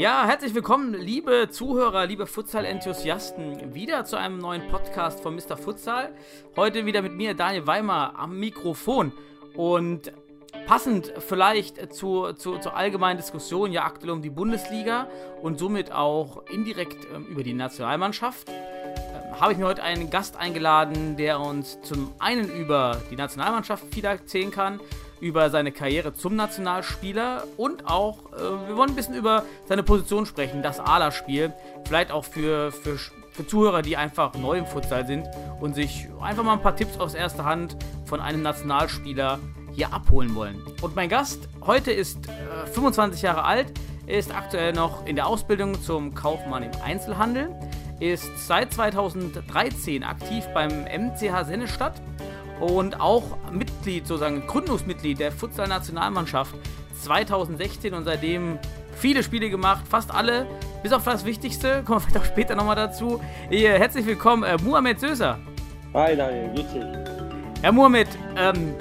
Ja, herzlich willkommen, liebe Zuhörer, liebe Futsal-Enthusiasten, wieder zu einem neuen Podcast von Mr. Futsal. Heute wieder mit mir, Daniel Weimer, am Mikrofon. Und passend vielleicht zu, zu, zur allgemeinen Diskussion, ja aktuell um die Bundesliga und somit auch indirekt ähm, über die Nationalmannschaft, ähm, habe ich mir heute einen Gast eingeladen, der uns zum einen über die Nationalmannschaft viel erzählen kann, über seine Karriere zum Nationalspieler und auch, äh, wir wollen ein bisschen über seine Position sprechen, das ALA-Spiel. Vielleicht auch für, für, für Zuhörer, die einfach neu im Futsal sind und sich einfach mal ein paar Tipps aus erster Hand von einem Nationalspieler hier abholen wollen. Und mein Gast heute ist äh, 25 Jahre alt, ist aktuell noch in der Ausbildung zum Kaufmann im Einzelhandel, ist seit 2013 aktiv beim MCH Sennestadt und auch Mitglied, sozusagen Gründungsmitglied der Futsal-Nationalmannschaft 2016 und seitdem viele Spiele gemacht, fast alle, bis auf das Wichtigste, kommen wir vielleicht auch später nochmal dazu. Herzlich willkommen, äh, Muhammad Söser. Hi Daniel, grüß dich. Herr Muhammad, ähm,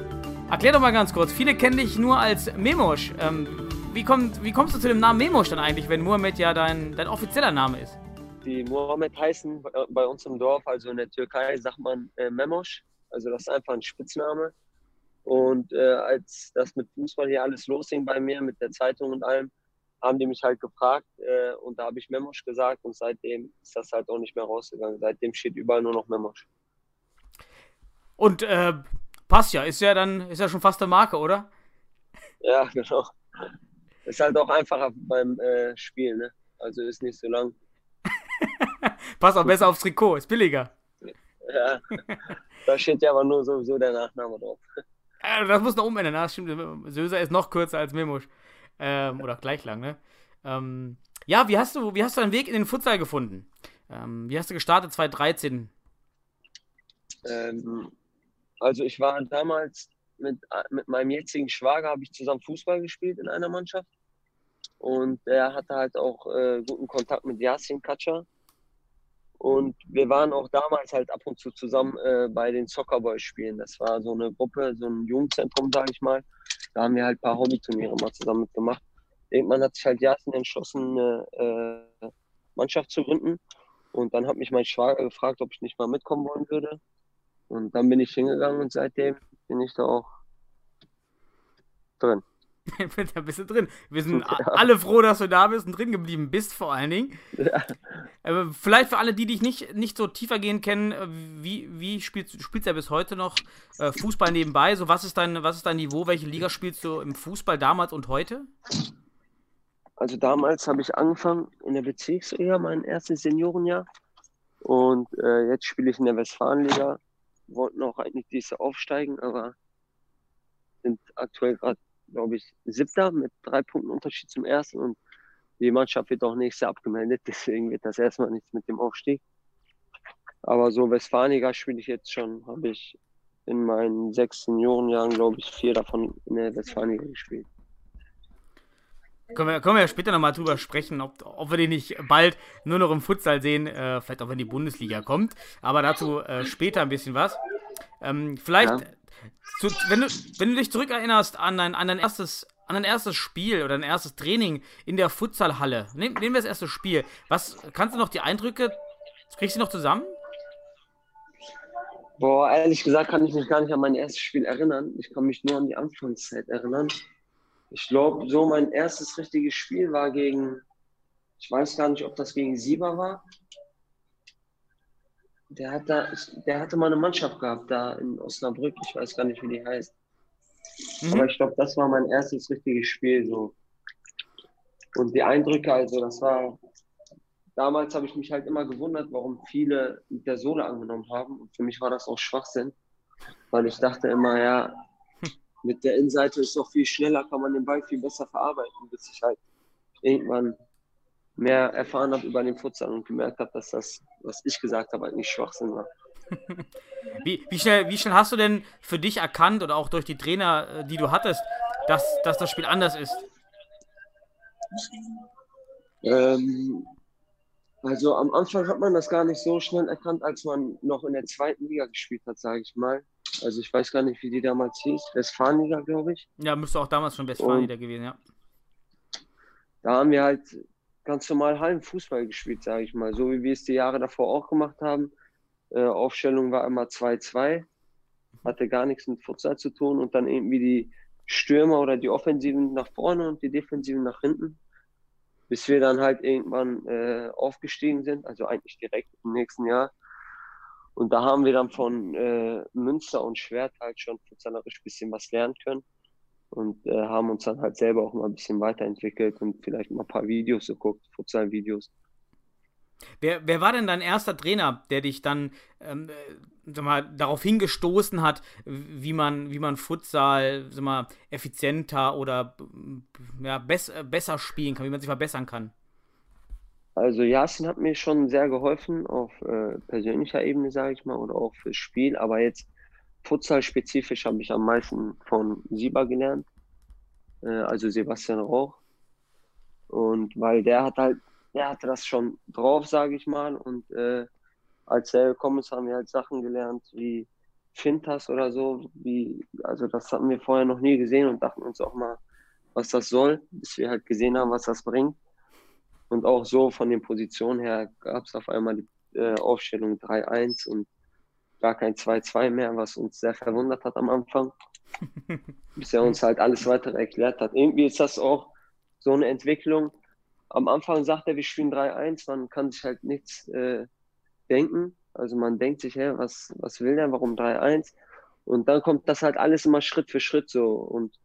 erklär doch mal ganz kurz, viele kennen dich nur als Memosch. Ähm, wie, kommt, wie kommst du zu dem Namen Memosch dann eigentlich, wenn Muhammad ja dein, dein offizieller Name ist? Die Mohammed heißen bei- bei uns im Dorf, also in der Türkei sagt man äh, Memosch, also das ist einfach ein Spitzname. Und äh, als das mit Fußball hier alles losging bei mir, mit der Zeitung und allem, haben die mich halt gefragt äh, und da habe ich Memosch gesagt und seitdem ist das halt auch nicht mehr rausgegangen. Seitdem steht überall nur noch Memosch. Und äh, passt ja, ist ja dann, ist ja schon fast eine Marke, oder? Ja, genau. Ist halt auch einfacher beim äh, Spielen, ne? Also ist nicht so lang. Passt auch besser aufs Trikot, ist billiger. Ja. da steht ja aber nur sowieso der Nachname drauf. Äh, das muss noch umändern, das stimmt. Söser ist noch kürzer als Memosch. Ähm, oder gleich lang, ne? Ähm, ja, wie hast du, wie hast du deinen Weg in den Futsal gefunden? Ähm, wie hast du gestartet 2013? Ähm, also ich war damals mit, mit meinem jetzigen Schwager, habe ich zusammen Fußball gespielt in einer Mannschaft. Und der hatte halt auch äh, guten Kontakt mit Yasin Katscher. Und wir waren auch damals halt ab und zu zusammen äh, bei den Soccer Boys spielen. Das war so eine Gruppe, so ein Jugendzentrum, sage ich mal. Da haben wir halt ein paar Hobbyturniere mal zusammen mitgemacht. Irgendwann hat sich halt Yasin entschlossen, eine äh, Mannschaft zu gründen. Und dann hat mich mein Schwager gefragt, ob ich nicht mal mitkommen wollen würde. Und dann bin ich hingegangen und seitdem bin ich da auch drin. da bist du drin. Wir sind Ja. alle froh, dass du da bist und drin geblieben bist, vor allen Dingen. Ja. Äh, vielleicht für alle, die dich nicht, nicht so tiefergehend kennen, äh, wie, wie spielst du spielst ja bis heute noch äh, Fußball nebenbei? So, was ist dein, was ist dein Niveau? Welche Liga spielst du im Fußball damals und heute? Also damals habe ich angefangen in der Bezirksliga, mein erstes Seniorenjahr. Und äh, jetzt spiele ich in der Westfalenliga. Wollten auch eigentlich dieses Jahr aufsteigen, aber sind aktuell gerade, glaube ich, siebter mit drei Punkten Unterschied zum ersten. Und die Mannschaft wird auch nächstes Jahr abgemeldet, deswegen wird das erstmal nichts mit dem Aufstieg. Aber so Westfalenliga spiele ich jetzt schon, habe ich in meinen sechs Seniorenjahren, glaube ich, vier davon in der Westfalenliga gespielt. Können wir, können wir ja später nochmal drüber sprechen, ob, ob wir den nicht bald nur noch im Futsal sehen, äh, vielleicht auch wenn die Bundesliga kommt. Aber dazu äh, später ein bisschen was. Ähm, vielleicht, Ja. Zu, wenn, du, wenn du dich zurückerinnerst an dein, an, dein erstes, an dein erstes Spiel oder dein erstes Training in der Futsalhalle, nehm, nehmen wir das erste Spiel. Was kannst du noch die Eindrücke, kriegst du noch zusammen? Boah, ehrlich gesagt kann ich mich gar nicht an mein erstes Spiel erinnern. Ich kann mich nur an die Anfangszeit erinnern. Ich glaube, so mein erstes richtiges Spiel war gegen, ich weiß gar nicht, ob das gegen Sieber war. Der, hat da, der hatte mal eine Mannschaft gehabt da in Osnabrück. Ich weiß gar nicht, wie die heißt. Mhm. Aber ich glaube, das war mein erstes richtiges Spiel. So. Und die Eindrücke, also das war, damals habe ich mich halt immer gewundert, warum viele mit der Sohle angenommen haben. Und für mich war das auch Schwachsinn, weil ich dachte immer, ja, mit der Innenseite ist doch viel schneller, kann man den Ball viel besser verarbeiten, bis ich halt irgendwann mehr erfahren habe über den Futsal und gemerkt habe, dass das, was ich gesagt habe, eigentlich Schwachsinn war. Wie, wie, schnell, wie schnell hast du denn für dich erkannt oder auch durch die Trainer, äh, die du hattest, dass, dass das Spiel anders ist? Ähm, also am Anfang hat man das gar nicht so schnell erkannt, als man noch in der zweiten Liga gespielt hat, sage ich mal. Also ich weiß gar nicht, wie die damals hieß. Westfalenliga, glaube ich. Ja, müsste auch damals schon Westfalenliga gewesen, ja. Da haben wir halt ganz normal Hallenfußball gespielt, sage ich mal. So wie wir es die Jahre davor auch gemacht haben. Äh, Aufstellung war immer 2-2. Hatte gar nichts mit Futsal zu tun. Und dann irgendwie die Stürmer oder die Offensiven nach vorne und die Defensiven nach hinten bis wir dann halt irgendwann äh, aufgestiegen sind, also eigentlich direkt im nächsten Jahr. Und da haben wir dann von äh, Münster und Schwert halt schon fußballerisch ein bisschen was lernen können und äh, haben uns dann halt selber auch mal ein bisschen weiterentwickelt und vielleicht mal ein paar Videos geguckt, Futsal-Videos. Wer, wer war denn dein erster Trainer, der dich dann ähm, äh, sag mal, darauf hingestoßen hat, wie man, wie man Futsal sag mal, effizienter oder ja, bess, besser spielen kann, wie man sich verbessern kann? Also Jasin hat mir schon sehr geholfen auf äh, persönlicher Ebene, sage ich mal, oder auch fürs Spiel. Aber jetzt Futsal-spezifisch habe ich am meisten von Sieber gelernt, äh, also Sebastian Rauch. Und weil der hat halt er hatte das schon drauf, sage ich mal. Und äh, als er gekommen ist, haben wir halt Sachen gelernt wie Fintas oder so. Wie, also das hatten wir vorher noch nie gesehen und dachten uns auch mal, was das soll, bis wir halt gesehen haben, was das bringt. Und auch so von den Positionen her gab es auf einmal die äh, Aufstellung 3-1 und gar kein 2-2 mehr, was uns sehr verwundert hat am Anfang. bis er uns halt alles weitere erklärt hat. Irgendwie ist das auch so eine Entwicklung, am Anfang sagt er, wir spielen 3-1, man kann sich halt nichts äh, denken. Also man denkt sich, hä, was, was will der, warum 3-1? Und dann kommt das halt alles immer Schritt für Schritt so. Und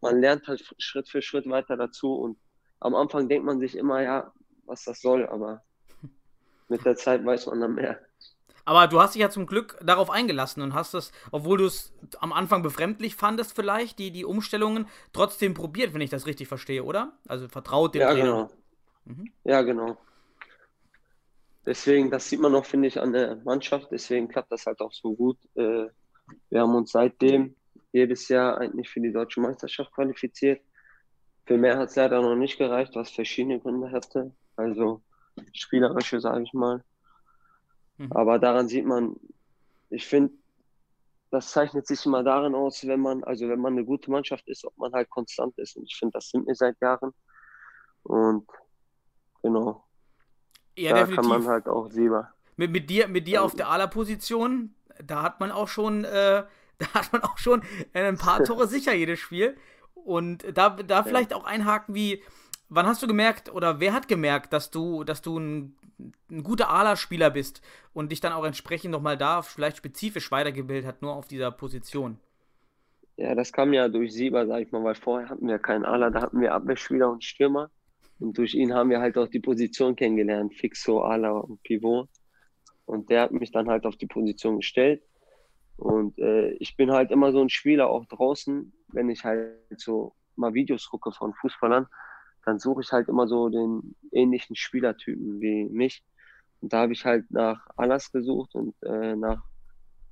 man lernt halt Schritt für Schritt weiter dazu. Und am Anfang denkt man sich immer, ja, was das soll, aber mit der Zeit weiß man dann mehr. Aber du hast dich ja zum Glück darauf eingelassen und hast das, obwohl du es am Anfang befremdlich fandest, vielleicht, die, die Umstellungen, trotzdem probiert, wenn ich das richtig verstehe, oder? Also vertraut dem ja, Trainer. Genau. Mhm. Ja, genau. Deswegen, das sieht man auch, finde ich, an der Mannschaft. Deswegen klappt das halt auch so gut. Äh, wir haben uns seitdem jedes Jahr eigentlich für die deutsche Meisterschaft qualifiziert. Für mehr hat es leider noch nicht gereicht, was verschiedene Gründe hatte. Also spielerische, sage ich mal. Mhm. Aber daran sieht man, ich finde, das zeichnet sich immer darin aus, wenn man, also wenn man eine gute Mannschaft ist, ob man halt konstant ist. Und ich finde, das sind wir seit Jahren. Und genau. Ja, da definitiv. kann man halt auch Sieber. Mit, mit dir, mit dir auf der Ala-Position, da hat man auch schon, äh, da hat man auch schon ein paar Tore sicher jedes Spiel. Und da, da vielleicht auch einhaken wie, wann hast du gemerkt oder wer hat gemerkt, dass du, dass du ein ein guter Ala-Spieler bist und dich dann auch entsprechend nochmal da vielleicht spezifisch weitergebildet hat, nur auf dieser Position. Ja, das kam ja durch Sieber, sag ich mal, weil vorher hatten wir keinen Ala, da hatten wir Abwehrspieler und Stürmer. Und durch ihn haben wir halt auch die Position kennengelernt, Fixo, Ala und Pivot. Und der hat mich dann halt auf die Position gestellt. Und äh, ich bin halt immer so ein Spieler auch draußen, wenn ich halt so mal Videos gucke von Fußballern, dann suche ich halt immer so den ähnlichen Spielertypen wie mich. Und da habe ich halt nach Alas gesucht und äh, nach,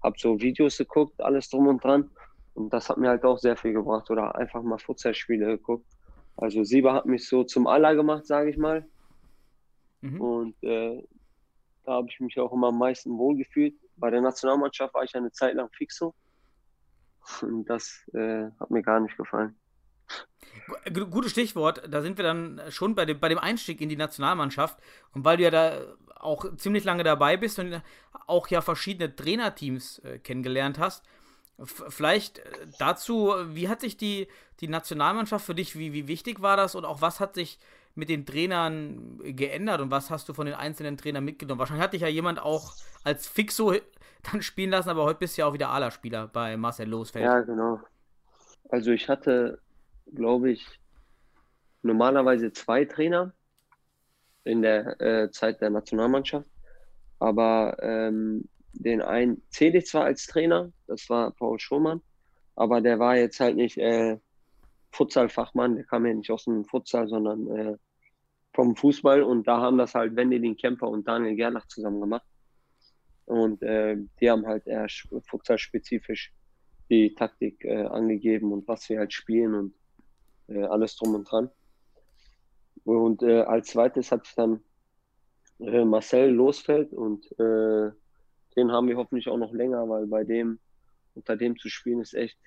habe so Videos geguckt, alles drum und dran. Und das hat mir halt auch sehr viel gebracht. Oder einfach mal Futsal-Spiele geguckt. Also Sieber hat mich so zum Aller gemacht, sage ich mal. Mhm. Und äh, da habe ich mich auch immer am meisten wohlgefühlt. Bei der Nationalmannschaft war ich eine Zeit lang fixo. Und das äh, hat mir gar nicht gefallen. Gutes Stichwort, da sind wir dann schon bei dem, bei dem Einstieg in die Nationalmannschaft. Und weil du ja da auch ziemlich lange dabei bist und auch ja verschiedene Trainerteams äh, kennengelernt hast, vielleicht äh, dazu, wie hat sich die, die Nationalmannschaft für dich, wie, wie wichtig war das und auch was hat sich mit den Trainern geändert und was hast du von den einzelnen Trainern mitgenommen? Wahrscheinlich hat dich ja jemand auch als Fixo dann spielen lassen, aber heute bist du ja auch wieder Ala-Spieler bei Marcel Losfeld. Ja, genau. Also ich hatte glaube ich, normalerweise zwei Trainer in der äh, Zeit der Nationalmannschaft. Aber ähm, den einen zähle ich zwar als Trainer, das war Paul Schumann, aber der war jetzt halt nicht äh, Futsal-Fachmann, der kam ja nicht aus dem Futsal, sondern äh, vom Fußball und da haben das halt Wendelin Kemper und Daniel Gerlach zusammen gemacht. Und äh, die haben halt eher futsal-spezifisch die Taktik äh, angegeben und was wir halt spielen und äh, alles drum und dran. Und äh, als zweites hat dann äh, Marcel Losfeld und äh, den haben wir hoffentlich auch noch länger, weil bei dem, unter dem zu spielen, ist echt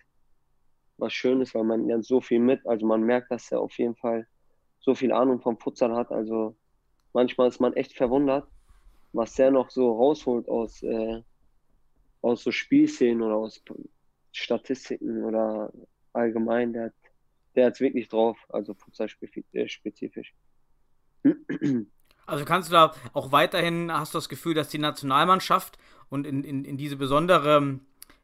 was Schönes, weil man lernt so viel mit. Also man merkt, dass er auf jeden Fall so viel Ahnung vom Futsal hat. Also manchmal ist man echt verwundert, was der noch so rausholt aus, äh, aus so Spielszenen oder aus Statistiken oder allgemein. Der hat der hat es wirklich drauf, also Futsal-spezifisch. Also kannst du da auch weiterhin, hast du das Gefühl, dass die Nationalmannschaft und in, in, in diese besondere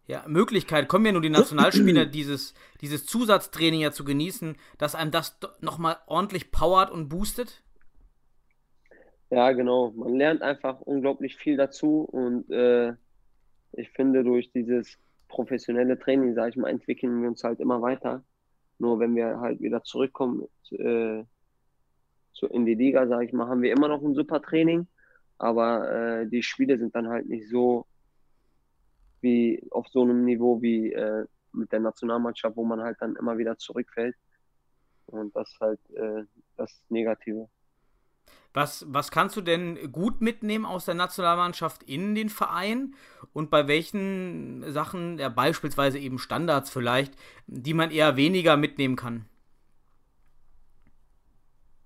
ja, Möglichkeit kommen ja nur die Nationalspieler, dieses, dieses Zusatztraining ja zu genießen, dass einem das nochmal ordentlich powert und boostet? Ja, genau. Man lernt einfach unglaublich viel dazu und äh, ich finde, durch dieses professionelle Training, sage ich mal, entwickeln wir uns halt immer weiter. Nur wenn wir halt wieder zurückkommen äh, zu, in die Liga, sage ich mal, haben wir immer noch ein super Training, aber äh, die Spiele sind dann halt nicht so wie auf so einem Niveau wie äh, mit der Nationalmannschaft, wo man halt dann immer wieder zurückfällt. Und das ist halt äh, das Negative. Was, was kannst du denn gut mitnehmen aus der Nationalmannschaft in den Verein und bei welchen Sachen, ja, beispielsweise eben Standards vielleicht, die man eher weniger mitnehmen kann?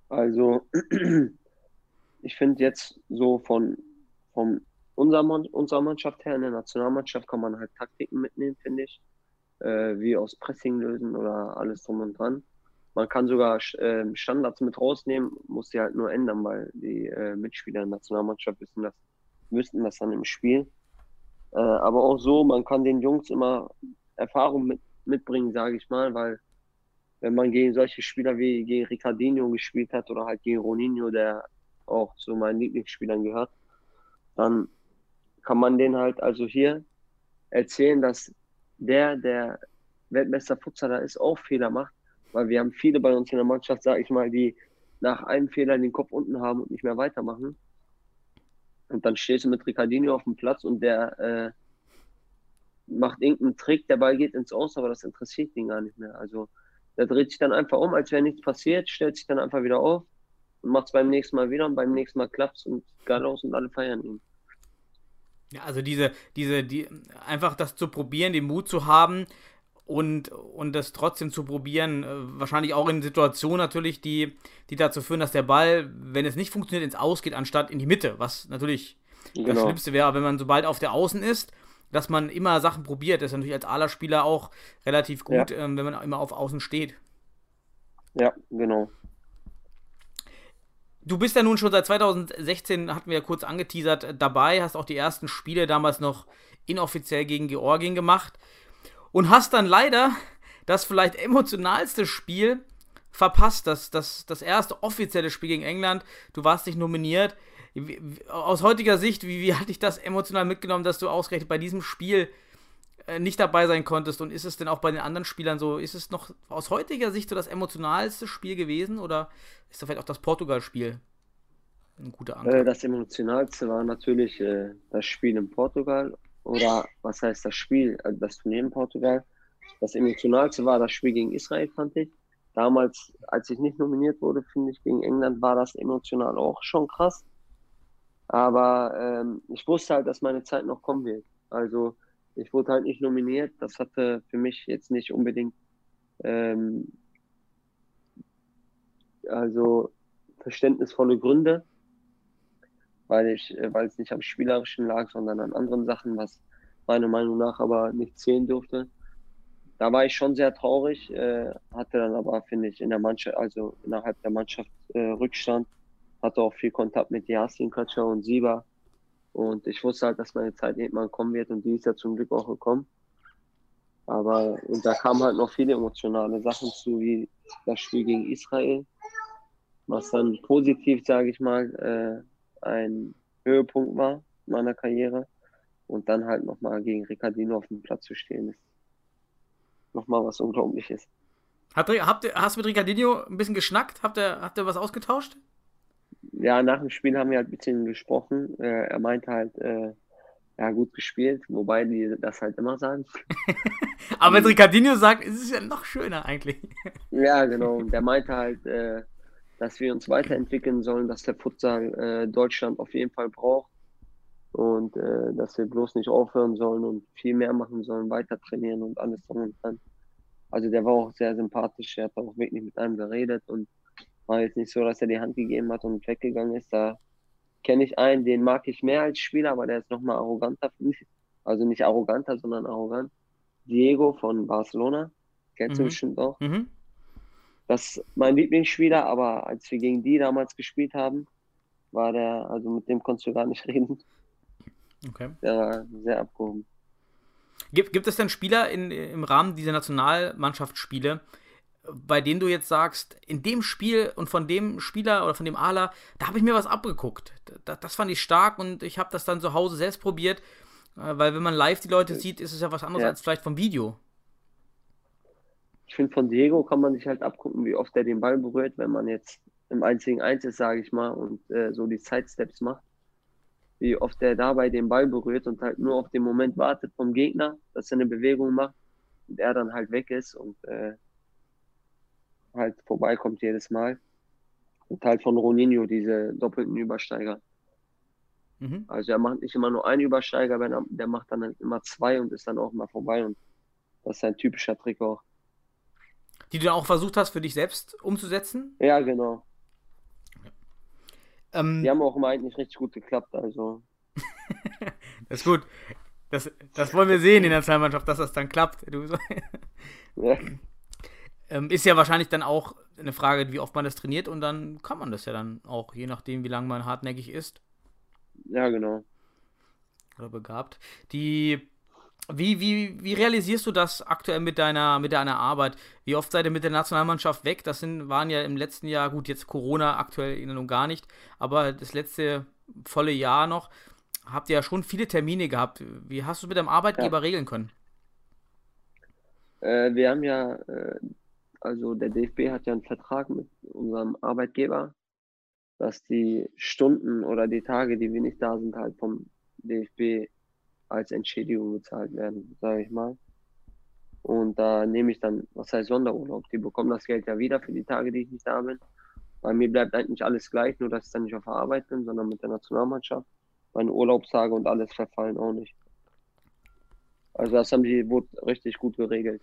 Also, ich finde jetzt so von, von unserer, unserer Mannschaft her, in der Nationalmannschaft, kann man halt Taktiken mitnehmen, finde ich. Äh, wie aus Pressing lösen oder alles drum und dran. Man kann sogar äh, Standards mit rausnehmen, muss die halt nur ändern, weil die äh, Mitspieler der Nationalmannschaft wissen das, wüssten das dann im Spiel. Äh, aber auch so, man kann den Jungs immer Erfahrung mit, mitbringen, sage ich mal, weil wenn man gegen solche Spieler wie gegen Ricardinho gespielt hat oder halt gegen Roninho, der auch zu meinen Lieblingsspielern gehört, dann kann man denen halt also hier erzählen, dass der, der Weltmeister Futsaler ist, auch Fehler macht weil wir haben viele bei uns in der Mannschaft, sage ich mal, die nach einem Fehler den Kopf unten haben und nicht mehr weitermachen. Und dann stehst du mit Ricardinho auf dem Platz und der äh, macht irgendeinen Trick, der Ball geht ins Aus, aber das interessiert ihn gar nicht mehr. Also der dreht sich dann einfach um, als wäre nichts passiert, stellt sich dann einfach wieder auf und macht es beim nächsten Mal wieder und beim nächsten Mal klappt es und geil aus und alle feiern ihn. Ja, also diese, diese, die, einfach das zu probieren, den Mut zu haben, und, und das trotzdem zu probieren, äh, wahrscheinlich auch in Situationen natürlich, die, die dazu führen, dass der Ball, wenn es nicht funktioniert, ins Aus geht, anstatt in die Mitte, was natürlich genau. das Schlimmste wäre, wenn man sobald auf der Außen ist, dass man immer Sachen probiert. Das ist natürlich als Ala-Spieler auch relativ gut, ja. ähm, wenn man immer auf Außen steht. Ja, genau. Du bist ja nun schon seit 2016, hatten wir ja kurz angeteasert, dabei, hast auch die ersten Spiele damals noch inoffiziell gegen Georgien gemacht und hast dann leider das vielleicht emotionalste Spiel verpasst, das, das, das erste offizielle Spiel gegen England. Du warst nicht nominiert. Aus heutiger Sicht, wie, wie hat dich das emotional mitgenommen, dass du ausgerechnet bei diesem Spiel äh, nicht dabei sein konntest? Und ist es denn auch bei den anderen Spielern so, ist es noch aus heutiger Sicht so das emotionalste Spiel gewesen oder ist das vielleicht auch das Portugal-Spiel ein guter Anker? Äh, das emotionalste war natürlich äh, das Spiel in Portugal oder was heißt das Spiel, äh, das Turnier in Portugal. Das emotionalste war das Spiel gegen Israel, fand ich. Damals, als ich nicht nominiert wurde, finde ich, gegen England war das emotional auch schon krass. Aber ähm, ich wusste halt, dass meine Zeit noch kommen wird. Also ich wurde halt nicht nominiert. Das hatte für mich jetzt nicht unbedingt ähm, also verständnisvolle Gründe weil ich, äh, weil es nicht am Spielerischen lag, sondern an anderen Sachen, was meiner Meinung nach aber nicht zählen durfte. Da war ich schon sehr traurig, äh, hatte dann aber, finde ich, in der Mannschaft, also innerhalb der Mannschaft äh, Rückstand, hatte auch viel Kontakt mit Yasin Katscher und Siba. Und ich wusste halt, dass meine Zeit irgendwann kommen wird und die ist ja zum Glück auch gekommen. Aber und da kamen halt noch viele emotionale Sachen zu, wie das Spiel gegen Israel, was dann positiv, sage ich mal, äh, ein Höhepunkt war meiner Karriere. Und dann halt nochmal gegen Ricardino auf dem Platz zu stehen, ist nochmal was Unglaubliches. Hat, habt ihr, hast du mit Ricardino ein bisschen geschnackt? Habt ihr, habt ihr was ausgetauscht? Ja, nach dem Spiel haben wir halt ein bisschen gesprochen. Äh, er meinte halt, äh, ja, gut gespielt, wobei die das halt immer sagen. Aber wenn Ricardinho sagt, ist es ja noch schöner eigentlich. Ja, genau. Und der meinte halt, äh, dass wir uns weiterentwickeln sollen, dass der Futsal äh, Deutschland auf jeden Fall braucht und äh, dass wir bloß nicht aufhören sollen und viel mehr machen sollen, weiter trainieren und alles drum und dran. Also der war auch sehr sympathisch, er hat auch wirklich mit einem geredet und war jetzt nicht so, dass er die Hand gegeben hat und weggegangen ist. Da kenne ich einen, den mag ich mehr als Spieler, aber der ist nochmal arroganter. Also nicht arroganter, sondern arrogant. Diego von Barcelona, kennst du Mhm. bestimmt auch. Mhm. Das ist mein Lieblingsspieler, aber als wir gegen die damals gespielt haben, war der, also mit dem konntest du gar nicht reden. Okay. Der war sehr abgehoben. Gibt, gibt es denn Spieler in, im Rahmen dieser Nationalmannschaftsspiele, bei denen du jetzt sagst, in dem Spiel und von dem Spieler oder von dem Ala, da habe ich mir was abgeguckt. Da, das fand ich stark und ich habe das dann zu Hause selbst probiert, äh, weil wenn man live die Leute sieht, ist es ja was anderes Ja. als vielleicht vom Video. Ich finde, von Diego kann man sich halt abgucken, wie oft er den Ball berührt, wenn man jetzt im 1 gegen 1 ist, sage ich mal, und äh, so die Sidesteps macht. Wie oft er dabei den Ball berührt und halt nur auf den Moment wartet vom Gegner, dass er eine Bewegung macht und er dann halt weg ist und äh, halt vorbeikommt jedes Mal. Und halt von Roninho diese doppelten Übersteiger. Mhm. Also er macht nicht immer nur einen Übersteiger, wenn er, der macht dann halt immer zwei und ist dann auch mal vorbei und das ist ein typischer Trick auch. Die du dann auch versucht hast, für dich selbst umzusetzen. Ja, genau. Ähm, Die haben auch immer eigentlich richtig gut geklappt, also. Das ist gut. Das, das wollen wir sehen in der Nationalmannschaft, dass das dann klappt. Du, Ja, ähm, ist ja wahrscheinlich dann auch eine Frage, wie oft man das trainiert und dann kann man das ja dann auch, je nachdem, wie lange man hartnäckig ist ja genau. oder begabt. Die, wie, wie, wie realisierst du das aktuell mit deiner, mit deiner Arbeit? Wie oft seid ihr mit der Nationalmannschaft weg? Das sind, waren ja im letzten Jahr, gut, jetzt Corona aktuell nun gar nicht, aber das letzte volle Jahr noch habt ihr ja schon viele Termine gehabt. Wie hast du es mit deinem Arbeitgeber regeln können? Äh, wir haben ja, äh, also der DFB hat ja einen Vertrag mit unserem Arbeitgeber, dass die Stunden oder die Tage, die wir nicht da sind, halt vom DFB als Entschädigung bezahlt werden, sage ich mal. Und da nehme ich dann, was heißt Sonderurlaub? Die bekommen das Geld ja wieder für die Tage, die ich nicht da bin. Bei mir bleibt eigentlich alles gleich, nur dass ich dann nicht auf der Arbeit bin, sondern mit der Nationalmannschaft. Meine Urlaubstage und alles verfallen auch nicht. Also das haben die wurde richtig gut geregelt.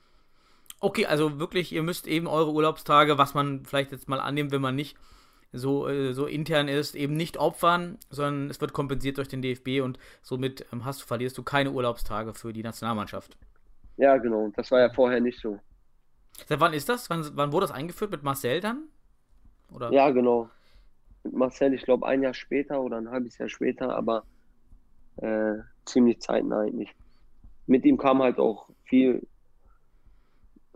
Okay, also wirklich, ihr müsst eben eure Urlaubstage, was man vielleicht jetzt mal annimmt, wenn man nicht so, äh, so intern ist, eben nicht opfern, sondern es wird kompensiert durch den DFB und somit ähm, hast du, verlierst du keine Urlaubstage für die Nationalmannschaft. Ja, genau. Das war ja vorher nicht so. Seit wann ist das? Wann, wann wurde das eingeführt? Mit Marcel dann? Oder? Ja, genau. Mit Marcel, ich glaube, ein Jahr später oder ein halbes Jahr später, aber äh, ziemlich zeitnah eigentlich. Mit ihm kam halt auch viel,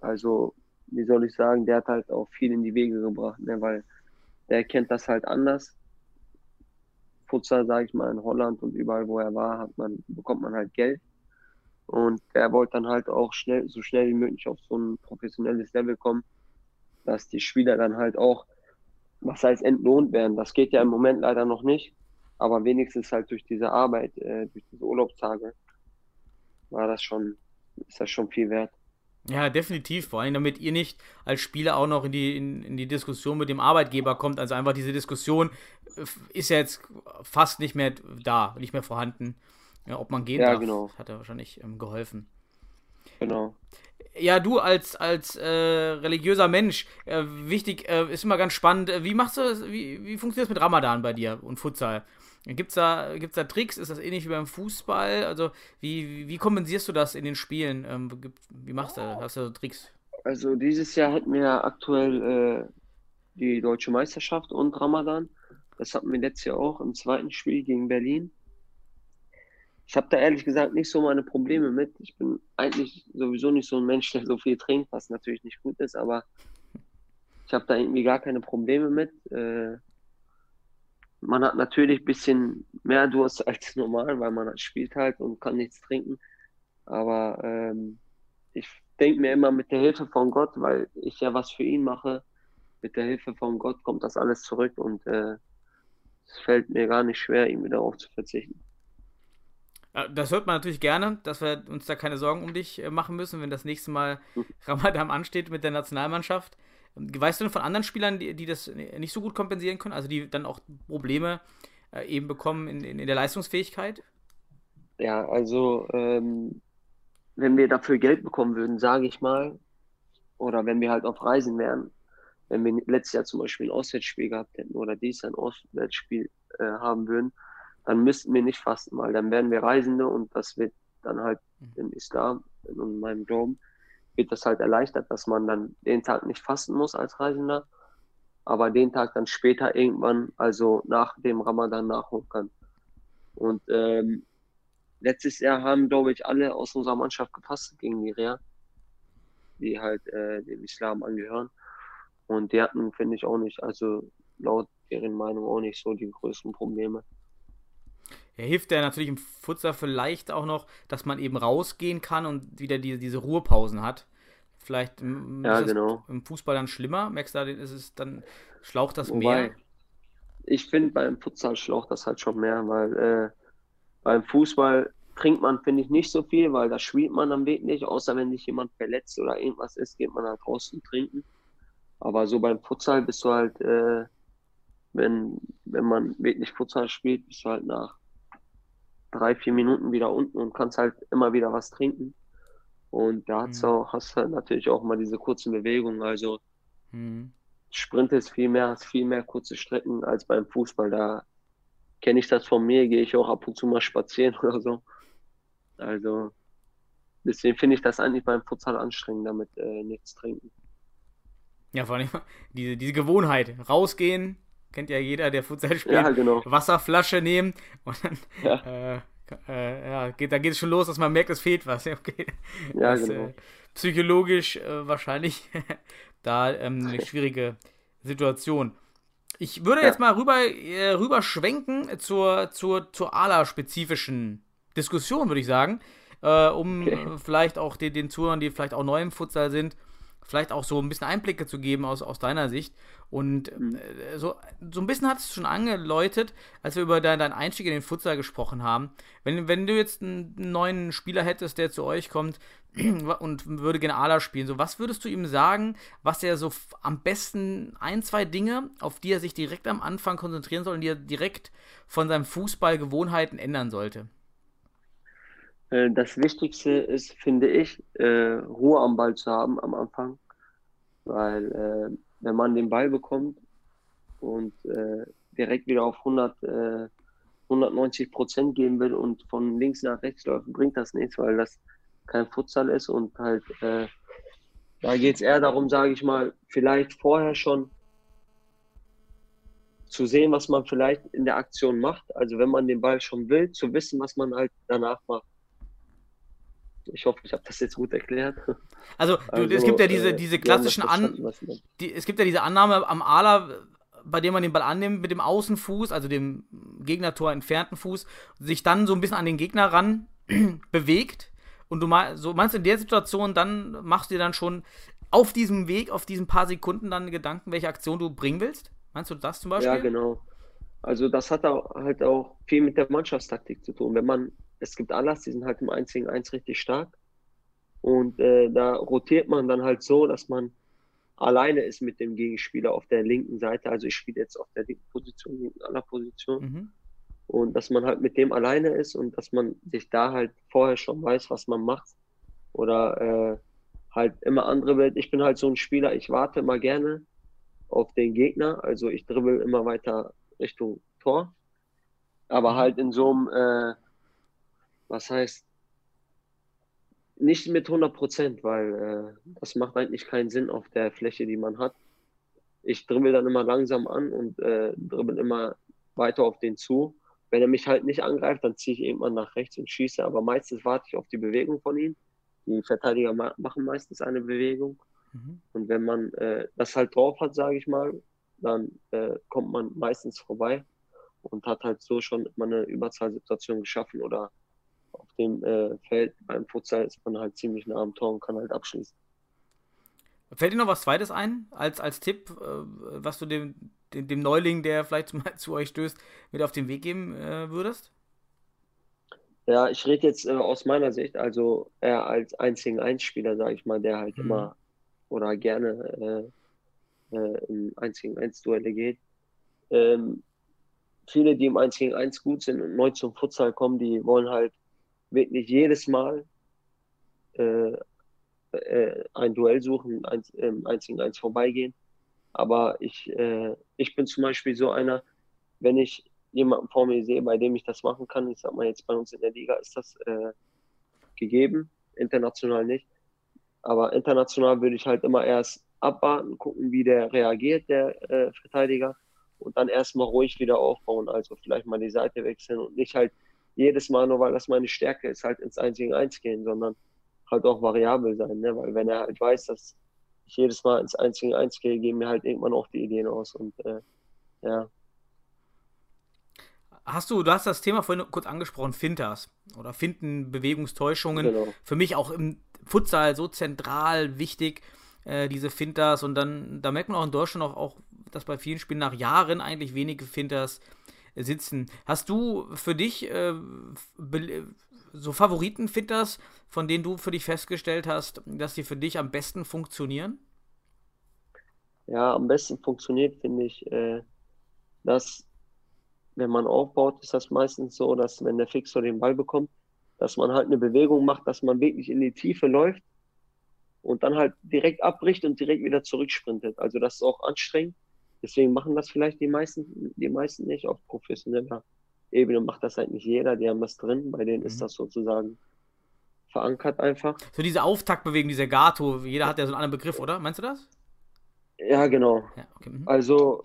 also, wie soll ich sagen, der hat halt auch viel in die Wege gebracht, ne, weil der kennt das halt anders. Futsal, sage ich mal, in Holland und überall, wo er war, hat man, bekommt man halt Geld. Und er wollte dann halt auch schnell, so schnell wie möglich auf so ein professionelles Level kommen, dass die Spieler dann halt auch, was heißt entlohnt werden. Das geht ja im Moment leider noch nicht, aber wenigstens halt durch diese Arbeit, äh, durch diese Urlaubstage, war das schon, ist das schon viel wert. Ja, definitiv. Vor allem, damit ihr nicht als Spieler auch noch in die, in, in die Diskussion mit dem Arbeitgeber kommt. Also einfach diese Diskussion äh, ist ja jetzt fast nicht mehr da, nicht mehr vorhanden. Ja, ob man gehen Ja, darf, genau. hat ja wahrscheinlich ähm, geholfen. Genau. Ja, du als, als äh, religiöser Mensch, äh, wichtig, äh, ist immer ganz spannend, äh, wie machst du das, wie, wie funktioniert das mit Ramadan bei dir und Futsal? Gibt's da, gibt's da Tricks? Ist das ähnlich wie beim Fußball? Also, wie, wie, kompensierst du das in den Spielen? Ähm, wie machst du, hast du so Tricks? Also dieses Jahr hatten wir aktuell äh, die Deutsche Meisterschaft und Ramadan. Das hatten wir letztes Jahr auch im zweiten Spiel gegen Berlin. Ich habe da ehrlich gesagt nicht so meine Probleme mit. Ich bin eigentlich sowieso nicht so ein Mensch, der so viel trinkt, was natürlich nicht gut ist, aber ich habe da irgendwie gar keine Probleme mit. Äh, man hat natürlich ein bisschen mehr Durst als normal, weil man spielt halt und kann nichts trinken. Aber ähm, ich denke mir immer mit der Hilfe von Gott, weil ich ja was für ihn mache, mit der Hilfe von Gott kommt das alles zurück und äh, es fällt mir gar nicht schwer, ihm wieder auf zu verzichten. Das hört man natürlich gerne, dass wir uns da keine Sorgen um dich äh, machen müssen, wenn das nächste Mal Ramadan ansteht mit der Nationalmannschaft. Weißt du denn von anderen Spielern, die, die das nicht so gut kompensieren können, also die dann auch Probleme äh, eben bekommen in, in, in, der Leistungsfähigkeit? Ja, also ähm, wenn wir dafür Geld bekommen würden, sage ich mal, oder wenn wir halt auf Reisen wären, wenn wir letztes Jahr zum Beispiel ein Auswärtsspiel gehabt hätten oder dies ein Auswärtsspiel äh, haben würden, dann müssten wir nicht fasten, weil dann wären wir Reisende und das wird dann halt mhm. im Islam, in meinem Glauben, wird das halt erleichtert, dass man dann den Tag nicht fasten muss als Reisender, aber den Tag dann später irgendwann, also nach dem Ramadan nachholen kann. Und ähm, letztes Jahr haben, glaube ich, alle aus unserer Mannschaft gefastet gegen die Reha, die halt äh, dem Islam angehören. Und die hatten, finde ich, auch nicht, also laut deren Meinung auch nicht so die größten Probleme. Ja, hilft der natürlich im Futsal vielleicht auch noch, dass man eben rausgehen kann und wieder die, diese Ruhepausen hat. Vielleicht ja, genau. im Fußball dann schlimmer. Merkst du, ist es dann schlaucht das Wobei, mehr? Ich finde beim Futsal schlaucht das halt schon mehr, weil äh, beim Fußball trinkt man, finde ich, nicht so viel, weil da spielt man am Weg nicht, außer wenn sich jemand verletzt oder irgendwas ist, geht man halt raus und trinken. Aber so beim Futsal bist du halt, äh, wenn, wenn man wirklich Futsal spielt, bist du halt nach drei, vier Minuten wieder unten und kannst halt immer wieder was trinken. Und da hast, mhm. auch, hast du natürlich auch mal diese kurzen Bewegungen. Also mhm. Sprint ist viel mehr, hast viel mehr kurze Strecken als beim Fußball. Da kenne ich das von mir, gehe ich auch ab und zu mal spazieren oder so. Also deswegen finde ich das eigentlich beim Futsal anstrengend, damit äh, nichts trinken. Ja, vor allem diese, diese Gewohnheit, rausgehen, kennt ja jeder, der Futsal spielt, ja, genau. Wasserflasche nehmen und dann ja. Äh, äh, ja, geht, da geht es schon los, dass man merkt, es fehlt was. Okay. Ja, das, genau. Äh, psychologisch äh, wahrscheinlich da ähm, eine schwierige Situation. Ich würde ja. jetzt mal rüber, äh, rüber schwenken zur, zur, zur ALA-spezifischen Diskussion, würde ich sagen. Äh, um okay. vielleicht auch den, den Zuhörern, die vielleicht auch neu im Futsal sind, vielleicht auch so ein bisschen Einblicke zu geben aus, aus deiner Sicht. Und mhm. äh, so, so ein bisschen hat es schon angeläutet, als wir über deinen dein Einstieg in den Futsal gesprochen haben. Wenn, wenn du jetzt einen neuen Spieler hättest, der zu euch kommt und würde gerne Ala spielen, so was würdest du ihm sagen, was er so am besten ein, zwei Dinge, auf die er sich direkt am Anfang konzentrieren soll und die er direkt von seinen Fußballgewohnheiten ändern sollte? Äh, das Wichtigste ist, finde ich, äh, Ruhe am Ball zu haben am Anfang. Weil wenn man den Ball bekommt und äh, direkt wieder auf 100, äh, 190 Prozent gehen will und von links nach rechts läuft, bringt das nichts, weil das kein Futsal ist und halt äh, da geht es eher darum, sage ich mal, vielleicht vorher schon zu sehen, was man vielleicht in der Aktion macht. Also wenn man den Ball schon will, zu wissen, was man halt danach macht. Ich hoffe, ich habe das jetzt gut erklärt. Also, du, also es gibt ja diese, äh, diese klassischen An die, es gibt ja diese Annahme am Ala, bei dem man den Ball annimmt mit dem Außenfuß, also dem Gegnertor entfernten Fuß, sich dann so ein bisschen an den Gegner ran bewegt. Und du mal, so meinst in der Situation, dann machst du dir dann schon auf diesem Weg, auf diesen paar Sekunden dann Gedanken, welche Aktion du bringen willst? Meinst du das zum Beispiel? Ja, genau. Also das hat auch, halt auch viel mit der Mannschaftstaktik zu tun. Wenn man es gibt Anlass, die sind halt im 1 gegen 1 richtig stark. Und äh, da rotiert man dann halt so, dass man alleine ist mit dem Gegenspieler auf der linken Seite. Also ich spiele jetzt auf der linken Position, linken aller Position. Mhm. Und dass man halt mit dem alleine ist und dass man sich da halt vorher schon weiß, was man macht. Oder äh, halt immer andere Welt. Ich bin halt so ein Spieler, ich warte immer gerne auf den Gegner. Also ich dribbel immer weiter Richtung Tor. Aber mhm. halt in so einem äh, was heißt, nicht mit 100 Prozent, weil äh, das macht eigentlich keinen Sinn auf der Fläche, die man hat. Ich dribbel dann immer langsam an und äh, dribbel immer weiter auf den zu. Wenn er mich halt nicht angreift, dann ziehe ich irgendwann nach rechts und schieße, aber meistens warte ich auf die Bewegung von ihm. Die Verteidiger ma machen meistens eine Bewegung. Mhm. Und wenn man äh, das halt drauf hat, sage ich mal, dann äh, kommt man meistens vorbei und hat halt so schon immer eine Überzahlsituation geschaffen oder auf dem äh, Feld beim Futsal ist man halt ziemlich nah am Tor und kann halt abschließen. Fällt dir noch was Zweites ein, als, als Tipp, äh, was du dem, dem, dem, Neuling, der vielleicht mal zu euch stößt, mit auf den Weg geben äh, würdest? Ja, ich rede jetzt äh, aus meiner Sicht, also eher als 1 gegen 1 Spieler, sage ich mal, der halt Mhm. immer oder gerne äh, in 1 gegen 1 Duelle geht. Ähm, viele, die im 1 gegen 1 gut sind und neu zum Futsal kommen, die wollen halt wirklich jedes Mal äh, äh, ein Duell suchen, eins, ähm, 1 gegen 1 vorbeigehen. Aber ich, äh, ich bin zum Beispiel so einer, wenn ich jemanden vor mir sehe, bei dem ich das machen kann, ich sag mal jetzt bei uns in der Liga ist das äh, gegeben, international nicht. Aber international würde ich halt immer erst abwarten, gucken, wie der reagiert, der äh, Verteidiger, und dann erstmal ruhig wieder aufbauen. Also vielleicht mal die Seite wechseln und nicht halt jedes Mal, nur weil das meine Stärke ist, halt ins 1 gegen 1 gehen, sondern halt auch variabel sein. Ne? Weil wenn er halt weiß, dass ich jedes Mal ins 1 gegen 1 gehe, gehen mir halt irgendwann auch die Ideen aus. Und äh, ja, Hast du, du hast das Thema vorhin kurz angesprochen, Fintas oder Finden, Bewegungstäuschungen. genau. Für mich auch im Futsal so zentral wichtig, äh, diese Fintas. Und dann, da merkt man auch in Deutschland auch, auch, dass bei vielen Spielen nach Jahren eigentlich wenige Fintas äh, sitzen. Hast du für dich äh, so Favoriten-Fintas, von denen du für dich festgestellt hast, dass die für dich am besten funktionieren? Ja, am besten funktioniert, finde ich, äh, dass, wenn man aufbaut, ist das meistens so, dass wenn der Fixer den Ball bekommt, dass man halt eine Bewegung macht, dass man wirklich in die Tiefe läuft und dann halt direkt abbricht und direkt wieder zurücksprintet. Also das ist auch anstrengend. Deswegen machen das vielleicht die meisten, die meisten nicht. Auf professioneller Ebene macht das halt nicht jeder. Die haben das drin. Bei denen Mhm. ist das sozusagen verankert einfach. So diese Auftaktbewegung, dieser Gato, jeder hat ja so einen anderen Begriff, oder? Meinst du das? Ja, genau. Ja, okay. mhm. Also,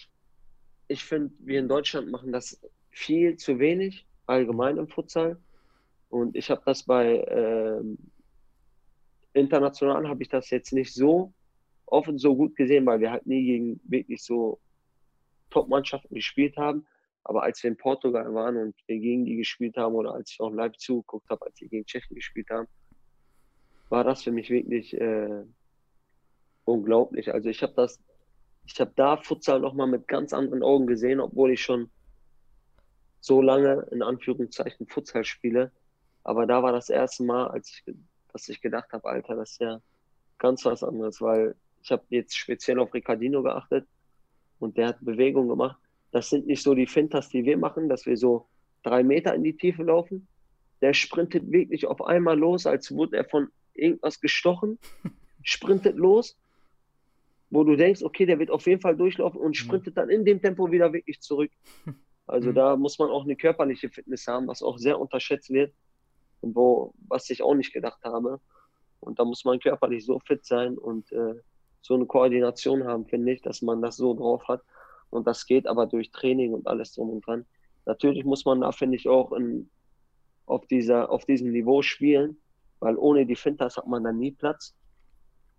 ich finde, wir in Deutschland machen das viel zu wenig, allgemein im Futsal. Und ich habe das bei ähm, international habe ich das jetzt nicht so offen so gut gesehen, weil wir halt nie gegen wirklich so Top-Mannschaften gespielt haben. Aber als wir in Portugal waren und wir gegen die gespielt haben oder als ich auch live zugeguckt habe, als sie gegen Tschechien gespielt haben, war das für mich wirklich äh, unglaublich. Also ich habe das, ich habe da Futsal nochmal mit ganz anderen Augen gesehen, obwohl ich schon so lange in Anführungszeichen Futsal spiele. Aber da war das erste Mal, als ich, dass ich gedacht habe, Alter, das ist ja ganz was anderes, weil ich habe jetzt speziell auf Ricardino geachtet und der hat Bewegungen gemacht. Das sind nicht so die Fintas, die wir machen, dass wir so drei Meter in die Tiefe laufen. Der sprintet wirklich auf einmal los, als wurde er von irgendwas gestochen, sprintet los, wo du denkst, okay, der wird auf jeden Fall durchlaufen und sprintet dann in dem Tempo wieder wirklich zurück. Also Mhm. da muss man auch eine körperliche Fitness haben, was auch sehr unterschätzt wird und wo, was ich auch nicht gedacht habe. Und da muss man körperlich so fit sein und äh, so eine Koordination haben, finde ich, dass man das so drauf hat. Und das geht aber durch Training und alles drum und dran. Natürlich muss man da, finde ich, auch in, auf, dieser, auf diesem Niveau spielen, weil ohne die Fintas hat man dann nie Platz,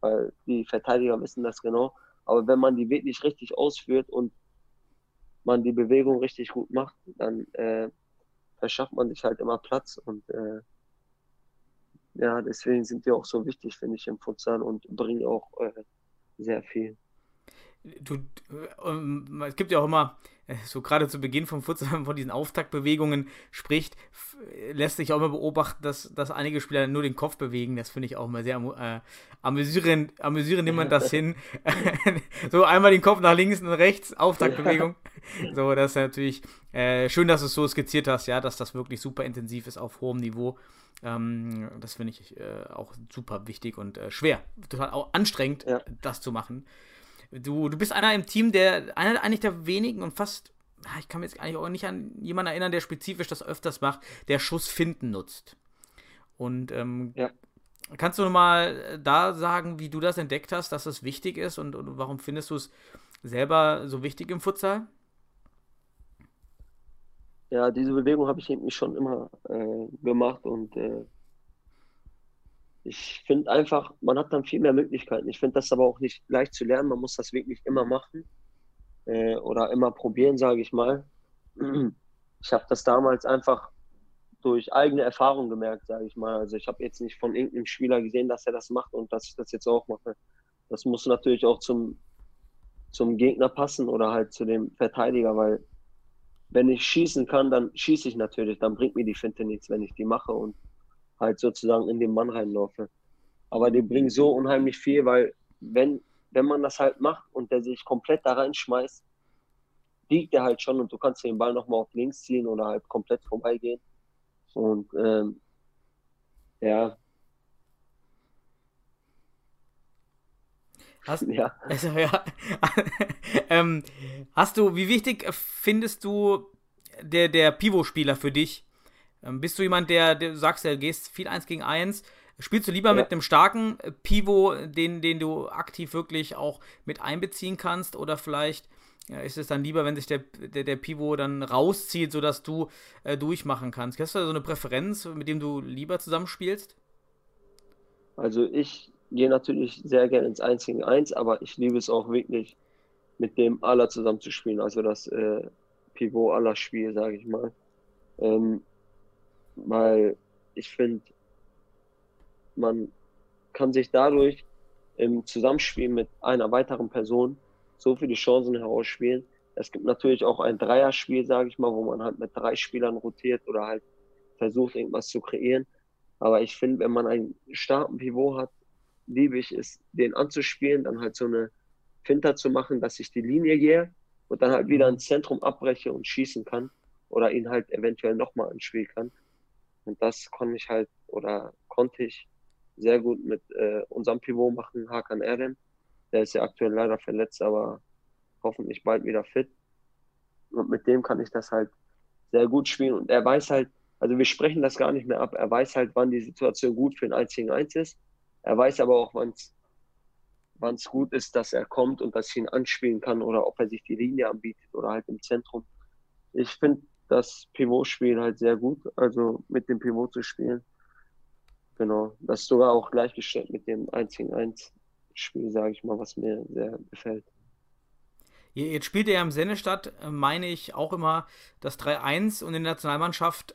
weil die Verteidiger wissen das genau. Aber wenn man die wirklich richtig ausführt und man die Bewegung richtig gut macht, dann äh, verschafft man sich halt immer Platz und äh, ja, deswegen sind die auch so wichtig, finde ich, im Futsal und bringen auch äh, sehr viel. Du, ähm, es gibt ja auch immer, äh, so gerade zu Beginn vom Futsal, von diesen Auftaktbewegungen spricht, f- lässt sich auch immer beobachten, dass, dass einige Spieler nur den Kopf bewegen. Das finde ich auch immer sehr äh, amüsierend, amüsierend nimmt man das hin. so einmal den Kopf nach links und rechts, Auftaktbewegung. So, das ist natürlich äh, schön, dass du es so skizziert hast, ja, dass das wirklich super intensiv ist auf hohem Niveau. Ähm, das finde ich äh, auch super wichtig und äh, schwer. Total auch anstrengend, Ja. das zu machen. Du, du bist einer im Team, der, einer eigentlich der wenigen und fast, ah, ich kann mich jetzt eigentlich auch nicht an jemanden erinnern, der spezifisch das öfters macht, der Schuss finden nutzt. Und ähm, Ja. kannst du mal da sagen, wie du das entdeckt hast, dass das wichtig ist und, und warum findest du es selber so wichtig im Futsal? Ja, diese Bewegung habe ich irgendwie schon immer äh, gemacht und äh, ich finde einfach, man hat dann viel mehr Möglichkeiten. Ich finde das aber auch nicht leicht zu lernen. Man muss das wirklich immer machen äh, oder immer probieren, sage ich mal. Ich habe das damals einfach durch eigene Erfahrung gemerkt, sage ich mal. Also ich habe jetzt nicht von irgendeinem Spieler gesehen, dass er das macht und dass ich das jetzt auch mache. Das muss natürlich auch zum, zum Gegner passen oder halt zu dem Verteidiger, weil wenn ich schießen kann, dann schieße ich natürlich. Dann bringt mir die Finte nichts, wenn ich die mache und halt sozusagen in den Mann reinlaufe. Aber die bringen so unheimlich viel, weil wenn, wenn man das halt macht und der sich komplett da reinschmeißt, liegt der halt schon und du kannst den Ball nochmal auf links ziehen oder halt komplett vorbeigehen. Und ähm, ja. Hast, Ja. Also, ja. ähm, hast du, wie wichtig findest du der, der Pivot-Spieler für dich? Ähm, bist du jemand, der, der du sagst, du gehst viel eins gegen eins? Spielst du lieber Ja. mit einem starken Pivot, den, den du aktiv wirklich auch mit einbeziehen kannst? Oder vielleicht ja, ist es dann lieber, wenn sich der, der, der Pivot dann rauszieht, sodass du äh, durchmachen kannst? Hast du da so eine Präferenz, mit dem du lieber zusammenspielst? Also ich gehe natürlich sehr gerne ins 1 gegen 1, aber ich liebe es auch wirklich, mit dem aller zusammen zu spielen. Also das äh, Pivot aller Spiel, sage ich mal. Ähm, weil ich finde, man kann sich dadurch im Zusammenspiel mit einer weiteren Person so viele Chancen herausspielen. Es gibt natürlich auch ein Dreierspiel, sage ich mal, wo man halt mit drei Spielern rotiert oder halt versucht, irgendwas zu kreieren. Aber ich finde, wenn man einen starken Pivot hat, liebe ich es, den anzuspielen, dann halt so eine Finter zu machen, dass ich die Linie gehe und dann halt wieder ins Zentrum abbreche und schießen kann oder ihn halt eventuell nochmal anspielen kann. Und das konnte ich halt oder konnte ich sehr gut mit äh, unserem Pivot machen, Hakan Erdem. Der ist ja aktuell leider verletzt, aber hoffentlich bald wieder fit. Und mit dem kann ich das halt sehr gut spielen. Und er weiß halt, also wir sprechen das gar nicht mehr ab. Er weiß halt, wann die Situation gut für ein 1 gegen 1 ist. Er weiß aber auch, wann es gut ist, dass er kommt und dass ich ihn anspielen kann oder ob er sich die Linie anbietet oder halt im Zentrum. Ich finde das Pivot-Spiel halt sehr gut, also mit dem Pivot zu spielen. Genau, das ist sogar auch gleichgestellt mit dem 1 gegen 1 Spiel, sage ich mal, was mir sehr gefällt. Jetzt spielt ihr ja im Sennestadt, äh, meine ich, auch immer das 3-1 und in der Nationalmannschaft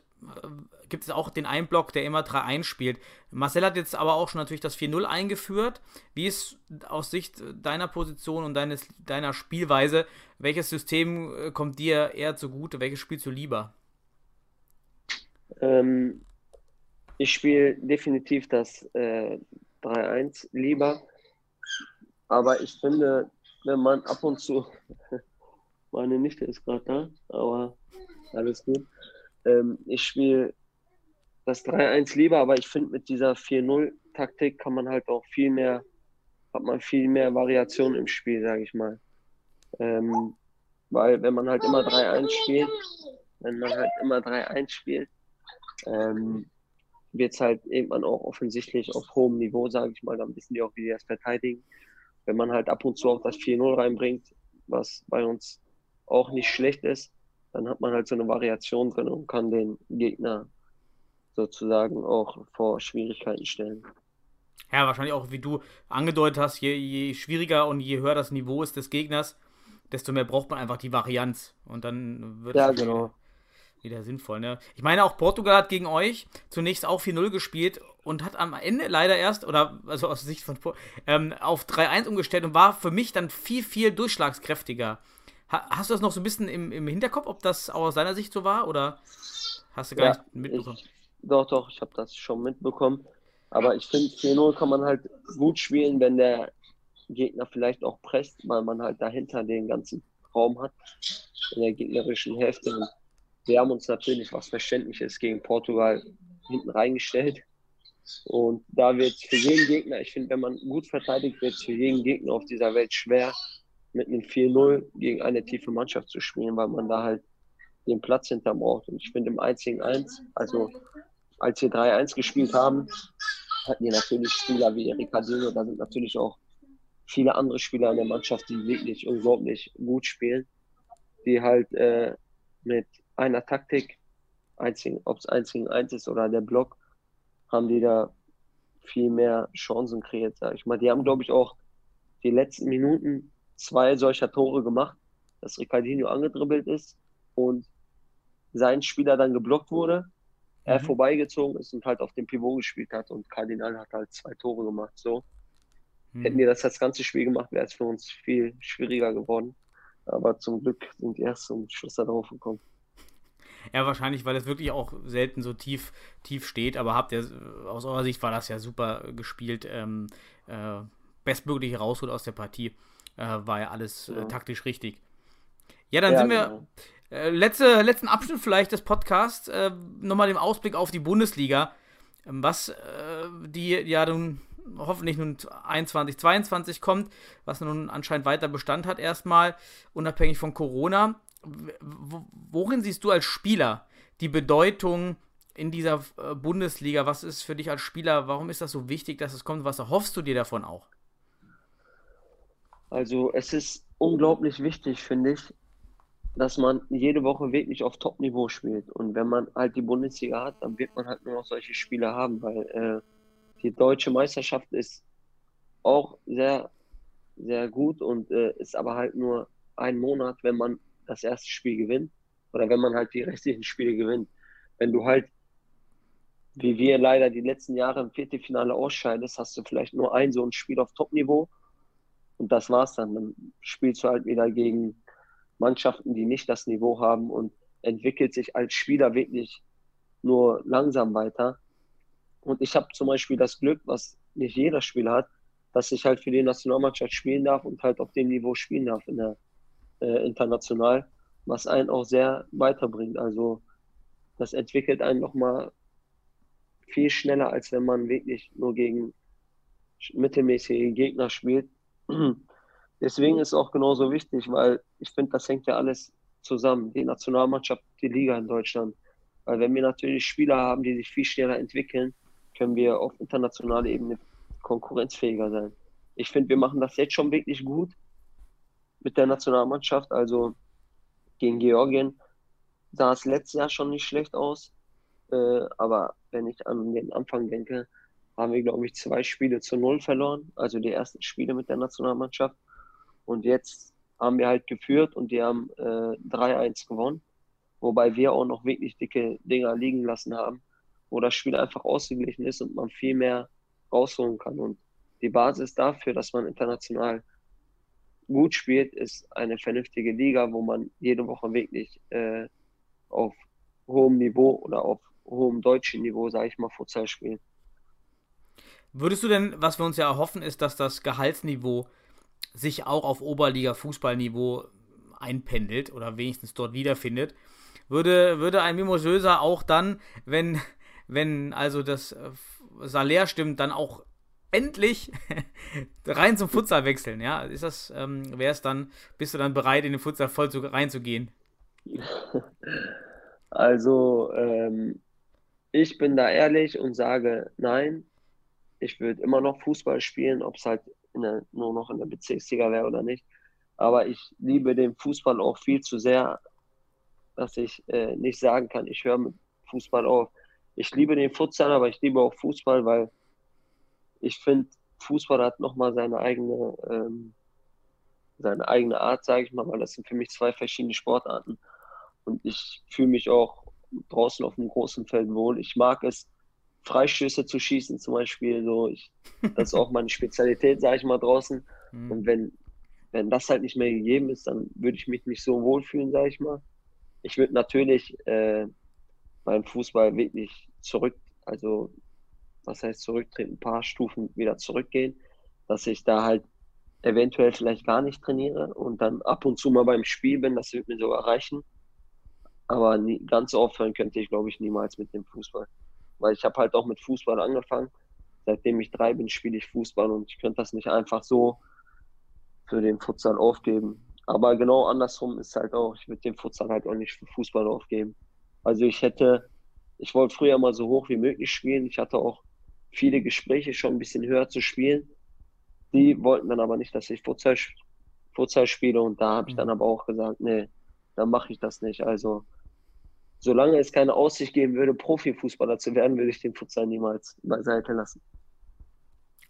gibt es auch den einen Block, der immer 3-1 spielt. Marcel hat jetzt aber auch schon natürlich das 4-0 eingeführt. Wie ist aus Sicht deiner Position und deines, deiner Spielweise, welches System äh, kommt dir eher zugute? Welches spielst du lieber? Ähm, ich spiele definitiv das äh, 3-1 lieber, aber ich finde, wenn man ab und zu, meine Nichte ist gerade da, aber alles gut. Ähm, ich spiele das 3-1 lieber, aber ich finde, mit dieser 4-0-Taktik kann man halt auch viel mehr, hat man viel mehr Variation im Spiel, sage ich mal. Ähm, weil wenn man halt immer 3-1 spielt, wenn man halt immer 3-1 spielt, ähm, wird es halt irgendwann auch offensichtlich auf hohem Niveau, sage ich mal, dann wissen die auch, wie die das verteidigen. Wenn man halt ab und zu auch das 4-0 reinbringt, was bei uns auch nicht schlecht ist, dann hat man halt so eine Variation drin und kann den Gegner sozusagen auch vor Schwierigkeiten stellen. Ja, wahrscheinlich auch, wie du angedeutet hast, je, je schwieriger und je höher das Niveau ist des Gegners, desto mehr braucht man einfach die Varianz. Und dann wird Ja, es genau. wieder, wieder sinnvoll. Ne? Ich meine, auch Portugal hat gegen euch zunächst auch 4-0 gespielt und hat am Ende leider erst, oder also aus Sicht von ähm, auf 3-1 umgestellt und war für mich dann viel, viel durchschlagskräftiger. Ha hast du das noch so ein bisschen im, im Hinterkopf, ob das auch aus deiner Sicht so war? Oder hast du gar Ja, nicht mitbekommen? ich, doch, doch, ich habe das schon mitbekommen. Aber ich finde, 4-0 kann man halt gut spielen, wenn der Gegner vielleicht auch presst, weil man halt dahinter den ganzen Raum hat in der gegnerischen Hälfte. Und wir haben uns natürlich, was verständlich ist, gegen Portugal hinten reingestellt. Und da wird für jeden Gegner, ich finde, wenn man gut verteidigt wird, für jeden Gegner auf dieser Welt schwer, mit einem 4-0 gegen eine tiefe Mannschaft zu spielen, weil man da halt den Platz hinter braucht. Und ich finde im 1 gegen 1, also als wir 3-1 gespielt haben, hatten wir natürlich Spieler wie Ricardinho, da sind natürlich auch viele andere Spieler in der Mannschaft, die wirklich unglaublich gut spielen, die halt äh, mit einer Taktik, ob es 1 gegen 1 ist oder der Block, haben die da viel mehr Chancen kreiert, sag ich mal. Die haben, glaube ich, auch die letzten Minuten zwei solcher Tore gemacht, dass Ricardinho angedribbelt ist und sein Spieler dann geblockt wurde, er Mhm. vorbeigezogen ist und halt auf dem Pivot gespielt hat und Kardinal hat halt zwei Tore gemacht. So. Hm. Hätten wir das das ganze Spiel gemacht, wäre es für uns viel schwieriger geworden. Aber zum Glück sind die erst zum Schluss da drauf gekommen. Ja, wahrscheinlich, weil es wirklich auch selten so tief, tief steht, aber habt ihr, aus eurer Sicht war das ja super gespielt, ähm, äh, bestmöglich rausholt aus der Partie, äh, war ja alles äh, taktisch richtig. Ja, dann Ja, sind wir, genau. äh, letzte, letzten Abschnitt vielleicht des Podcasts, äh, nochmal dem Ausblick auf die Bundesliga, was äh, die ja nun hoffentlich nun 21, 22 kommt, was nun anscheinend weiter Bestand hat erstmal, unabhängig von Corona. Worin siehst du als Spieler die Bedeutung in dieser äh, Bundesliga? Was ist für dich als Spieler, warum ist das so wichtig, dass es kommt? Was erhoffst du dir davon auch? Also es ist unglaublich wichtig, finde ich, dass man jede Woche wirklich auf Top-Niveau spielt. Und wenn man halt die Bundesliga hat, dann wird man halt nur noch solche Spiele haben, weil äh, die deutsche Meisterschaft ist auch sehr, sehr gut und äh, ist aber halt nur ein Monat, wenn man das erste Spiel gewinnt oder wenn man halt die restlichen Spiele gewinnt. Wenn du halt, wie wir leider die letzten Jahre im Viertelfinale ausscheidest, hast du vielleicht nur ein so ein Spiel auf Top-Niveau und das war's dann. Dann spielst du halt wieder gegen Mannschaften, die nicht das Niveau haben und entwickelt sich als Spieler wirklich nur langsam weiter. Und ich habe zum Beispiel das Glück, was nicht jeder Spieler hat, dass ich halt für die Nationalmannschaft spielen darf und halt auf dem Niveau spielen darf in der äh, international, was einen auch sehr weiterbringt. Also das entwickelt einen nochmal viel schneller, als wenn man wirklich nur gegen mittelmäßige Gegner spielt. Deswegen ist es auch genauso wichtig, weil ich finde, das hängt ja alles zusammen. Die Nationalmannschaft, die Liga in Deutschland. Weil wenn wir natürlich Spieler haben, die sich viel schneller entwickeln, können wir auf internationaler Ebene konkurrenzfähiger sein. Ich finde, wir machen das jetzt schon wirklich gut mit der Nationalmannschaft. Also gegen Georgien sah es letztes Jahr schon nicht schlecht aus. Äh, aber wenn ich an den Anfang denke, haben wir, glaube ich, zwei Spiele zu null verloren. Also die ersten Spiele mit der Nationalmannschaft. Und jetzt haben wir halt geführt und die haben äh, 3-1 gewonnen. Wobei wir auch noch wirklich dicke Dinger liegen lassen haben, wo das Spiel einfach ausgeglichen ist und man viel mehr rausholen kann. Und die Basis dafür, dass man international gut spielt, ist eine vernünftige Liga, wo man jede Woche wirklich äh, auf hohem Niveau oder auf hohem deutschen Niveau, sage ich mal, Futsal spielt. Würdest du denn, was wir uns ja erhoffen, ist, dass das Gehaltsniveau sich auch auf Oberliga-Fußballniveau einpendelt oder wenigstens dort wiederfindet? Würde, würde ein Mimosöser auch dann, wenn, wenn also das äh, Salär stimmt, dann auch endlich rein zum Futsal wechseln, ja? Ist das, ähm, wäre es dann, bist du dann bereit, in den Futsal voll zu, reinzugehen? Also, ähm, ich bin da ehrlich und sage nein. Ich würde immer noch Fußball spielen, ob es halt der, nur noch in der Bezirksliga wäre oder nicht. Aber ich liebe den Fußball auch viel zu sehr, dass ich äh, nicht sagen kann, ich höre mit Fußball auf. Ich liebe den Futsal, aber ich liebe auch Fußball, weil ich finde, Fußball hat nochmal seine eigene, ähm, seine eigene Art, sage ich mal, weil das sind für mich zwei verschiedene Sportarten. Und ich fühle mich auch draußen auf dem großen Feld wohl. Ich mag es, Freistöße zu schießen zum Beispiel. So, ich, das ist auch meine Spezialität, sage ich mal, draußen. Hm. Und wenn, wenn das halt nicht mehr gegeben ist, dann würde ich mich nicht so wohlfühlen, sage ich mal. Ich würde natürlich äh, beim Fußball wirklich zurück, also was heißt zurücktreten, ein paar Stufen wieder zurückgehen, dass ich da halt eventuell vielleicht gar nicht trainiere und dann ab und zu mal beim Spiel bin, das wird mir sogar reichen. Aber nie, ganz aufhören könnte ich, glaube ich, niemals mit dem Fußball. Weil ich habe halt auch mit Fußball angefangen. Seitdem ich drei bin, spiele ich Fußball und ich könnte das nicht einfach so für den Futsal aufgeben. Aber genau andersrum ist halt auch, ich würde den Futsal halt auch nicht für Fußball aufgeben. Also ich hätte, ich wollte früher mal so hoch wie möglich spielen. Ich hatte auch viele Gespräche, schon ein bisschen höher zu spielen. Die wollten dann aber nicht, dass ich Futsal, Futsal spiele und da habe ich dann aber auch gesagt, nee, dann mache ich das nicht. Also solange es keine Aussicht geben würde, Profifußballer zu werden, würde ich den Futsal niemals beiseite lassen.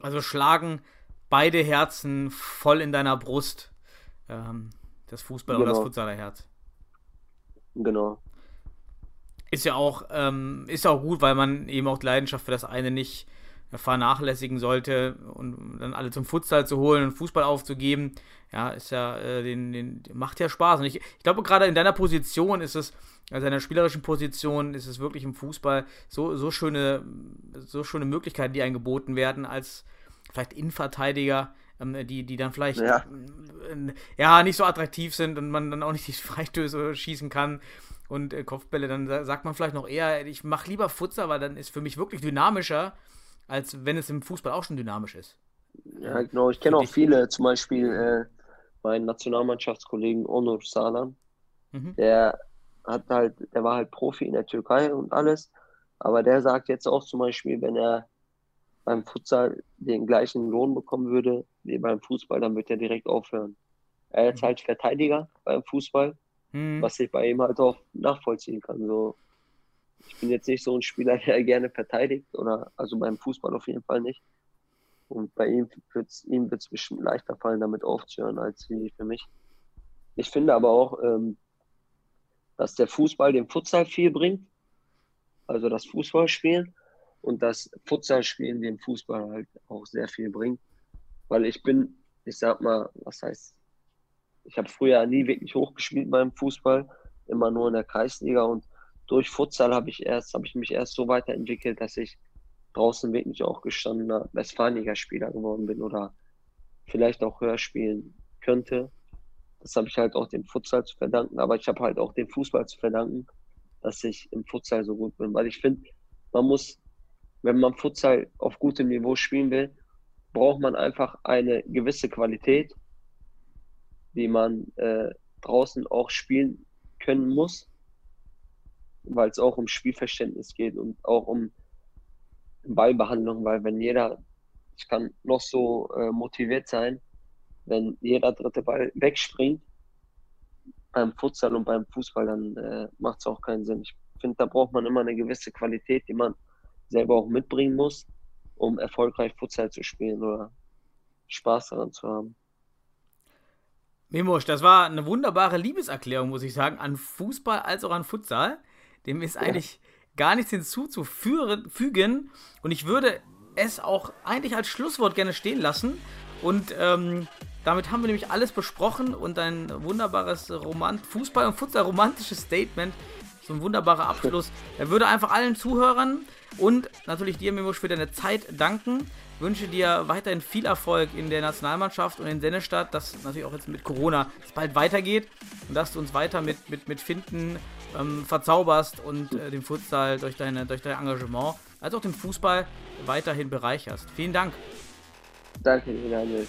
Also schlagen beide Herzen voll in deiner Brust. Ähm, das Fußball und das Genau. Futsaler Herz. Genau. Ist ja auch, ähm, ist ja auch gut, weil man eben auch die Leidenschaft für das eine nicht, vernachlässigen sollte und dann alle zum Futsal zu holen und Fußball aufzugeben. Ja, ist ja, äh, den, den, macht ja Spaß. Und ich, ich glaube, gerade in deiner Position ist es, also in der spielerischen Position ist es wirklich im Fußball so, so schöne, so schöne Möglichkeiten, die eingeboten werden, als vielleicht Innenverteidiger, ähm, die, die dann vielleicht ja. Äh, ja. nicht so attraktiv sind und man dann auch nicht die Freistöße schießen kann und äh, Kopfbälle, dann sagt man vielleicht noch eher, ich mache lieber Futsal, weil dann ist für mich wirklich dynamischer, als wenn es im Fußball auch schon dynamisch ist. Ja, genau. Ich kenne auch viele, zum Beispiel äh, meinen Nationalmannschaftskollegen Onur Salan. Mhm. Der hat halt, der war halt Profi in der Türkei und alles. Aber der sagt jetzt auch zum Beispiel, wenn er beim Futsal den gleichen Lohn bekommen würde wie beim Fußball, dann wird er direkt aufhören. Er ist mhm. halt Verteidiger beim Fußball, mhm. was ich bei ihm halt auch nachvollziehen kann. So, ich bin jetzt nicht so ein Spieler, der gerne verteidigt, oder also beim Fußball auf jeden Fall nicht. Und bei ihm wird es ihm wird's bestimmt leichter fallen, damit aufzuhören, als für mich. Ich finde aber auch, ähm, dass der Fußball dem Futsal viel bringt. Also das Fußballspielen und das Futsalspielen dem Fußball halt auch sehr viel bringt. Weil ich bin, ich sag mal, was heißt, ich habe früher nie wirklich hochgespielt beim Fußball, immer nur in der Kreisliga und durch Futsal habe ich erst, habe ich mich erst so weiterentwickelt, dass ich draußen wirklich auch gestandener Westfalenliga-Spieler geworden bin oder vielleicht auch höher spielen könnte. Das habe ich halt auch dem Futsal zu verdanken, aber ich habe halt auch dem Fußball zu verdanken, dass ich im Futsal so gut bin, weil ich finde, man muss, wenn man Futsal auf gutem Niveau spielen will, braucht man einfach eine gewisse Qualität, die man äh, draußen auch spielen können muss, weil es auch um Spielverständnis geht und auch um Ballbehandlung, weil wenn jeder, ich kann noch so äh, motiviert sein, wenn jeder dritte Ball wegspringt beim Futsal und beim Fußball, dann äh, macht es auch keinen Sinn. Ich finde, da braucht man immer eine gewisse Qualität, die man selber auch mitbringen muss, um erfolgreich Futsal zu spielen oder Spaß daran zu haben. Memosch, das war eine wunderbare Liebeserklärung, muss ich sagen, an Fußball als auch an Futsal. Dem ist eigentlich gar nichts hinzuzufügen. Und ich würde es auch eigentlich als Schlusswort gerne stehen lassen. Und ähm, damit haben wir nämlich alles besprochen und ein wunderbares Roman Fußball- und Futsal-romantisches Statement. So ein wunderbarer Abschluss. Er würde einfach allen Zuhörern und natürlich dir, Mimusch, für deine Zeit danken. Wünsche dir weiterhin viel Erfolg in der Nationalmannschaft und in Sennestadt, dass natürlich auch jetzt mit Corona es bald weitergeht und dass du uns weiter mit, mit, mit Finden ähm, verzauberst und äh, den Futsal durch, deine, durch dein Engagement als auch den Fußball weiterhin bereicherst. Vielen Dank. Danke, Daniel.